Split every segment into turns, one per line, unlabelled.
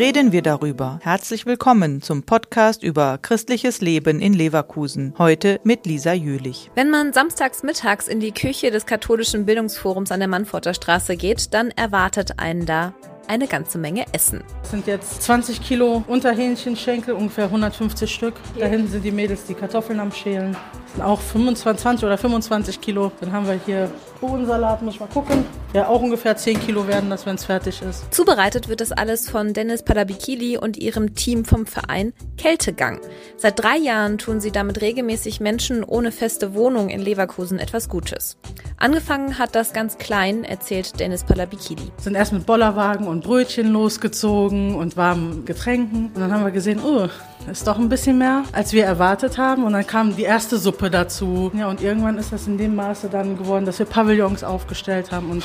reden wir darüber. Herzlich willkommen zum Podcast über christliches Leben in Leverkusen. Heute mit Lisa Jülich.
Wenn man samstags mittags in die Küche des katholischen Bildungsforums an der Mannforter Straße geht, dann erwartet einen da eine ganze Menge Essen.
Das sind jetzt 20 Kilo Unterhähnchenschenkel, ungefähr 150 Stück. Da hinten sind die Mädels die Kartoffeln am Schälen. Das sind auch 25 20 oder 25 Kilo. Dann haben wir hier Bohnensalat, muss ich mal gucken. Ja, auch ungefähr 10 Kilo werden das, wenn es fertig ist.
Zubereitet wird das alles von Dennis Padabikili und ihrem Team vom Verein Kältegang. Seit drei Jahren tun sie damit regelmäßig Menschen ohne feste Wohnung in Leverkusen etwas Gutes. Angefangen hat das ganz klein, erzählt Dennis Palabikili.
Sind erst mit Bollerwagen und Brötchen losgezogen und warmen Getränken. Und dann haben wir gesehen, oh, ist doch ein bisschen mehr, als wir erwartet haben. Und dann kam die erste Suppe dazu. Ja, und irgendwann ist das in dem Maße dann geworden, dass wir Pavillons aufgestellt haben und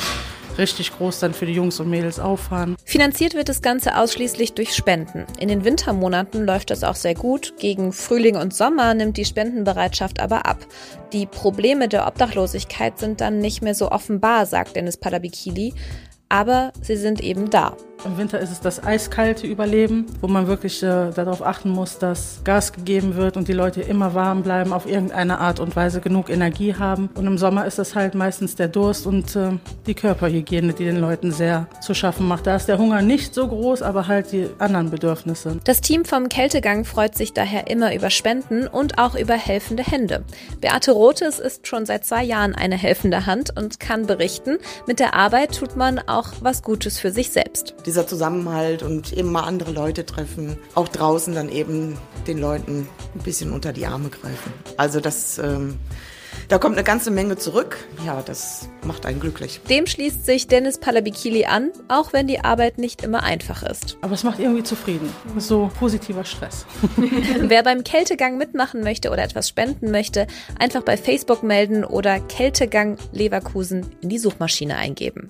richtig groß dann für die Jungs und Mädels auffahren.
Finanziert wird das Ganze ausschließlich durch Spenden. In den Wintermonaten läuft das auch sehr gut. Gegen Frühling und Sommer nimmt die Spendenbereitschaft aber ab. Die Probleme der Obdachlosigkeit sind dann nicht mehr so offenbar, sagt Dennis Padabikili. Aber sie sind eben da.
Im Winter ist es das eiskalte Überleben, wo man wirklich äh, darauf achten muss, dass Gas gegeben wird und die Leute immer warm bleiben, auf irgendeine Art und Weise genug Energie haben. Und im Sommer ist es halt meistens der Durst und äh, die Körperhygiene, die den Leuten sehr zu schaffen macht. Da ist der Hunger nicht so groß, aber halt die anderen Bedürfnisse.
Das Team vom Kältegang freut sich daher immer über Spenden und auch über helfende Hände. Beate Rotes ist schon seit zwei Jahren eine helfende Hand und kann berichten, mit der Arbeit tut man auch was Gutes für sich selbst.
Die dieser Zusammenhalt und eben mal andere Leute treffen, auch draußen dann eben den Leuten ein bisschen unter die Arme greifen. Also das, ähm, da kommt eine ganze Menge zurück. Ja, das macht einen glücklich.
Dem schließt sich Dennis Palabikili an, auch wenn die Arbeit nicht immer einfach ist.
Aber es macht irgendwie zufrieden. So positiver Stress.
Wer beim Kältegang mitmachen möchte oder etwas spenden möchte, einfach bei Facebook melden oder Kältegang Leverkusen in die Suchmaschine eingeben.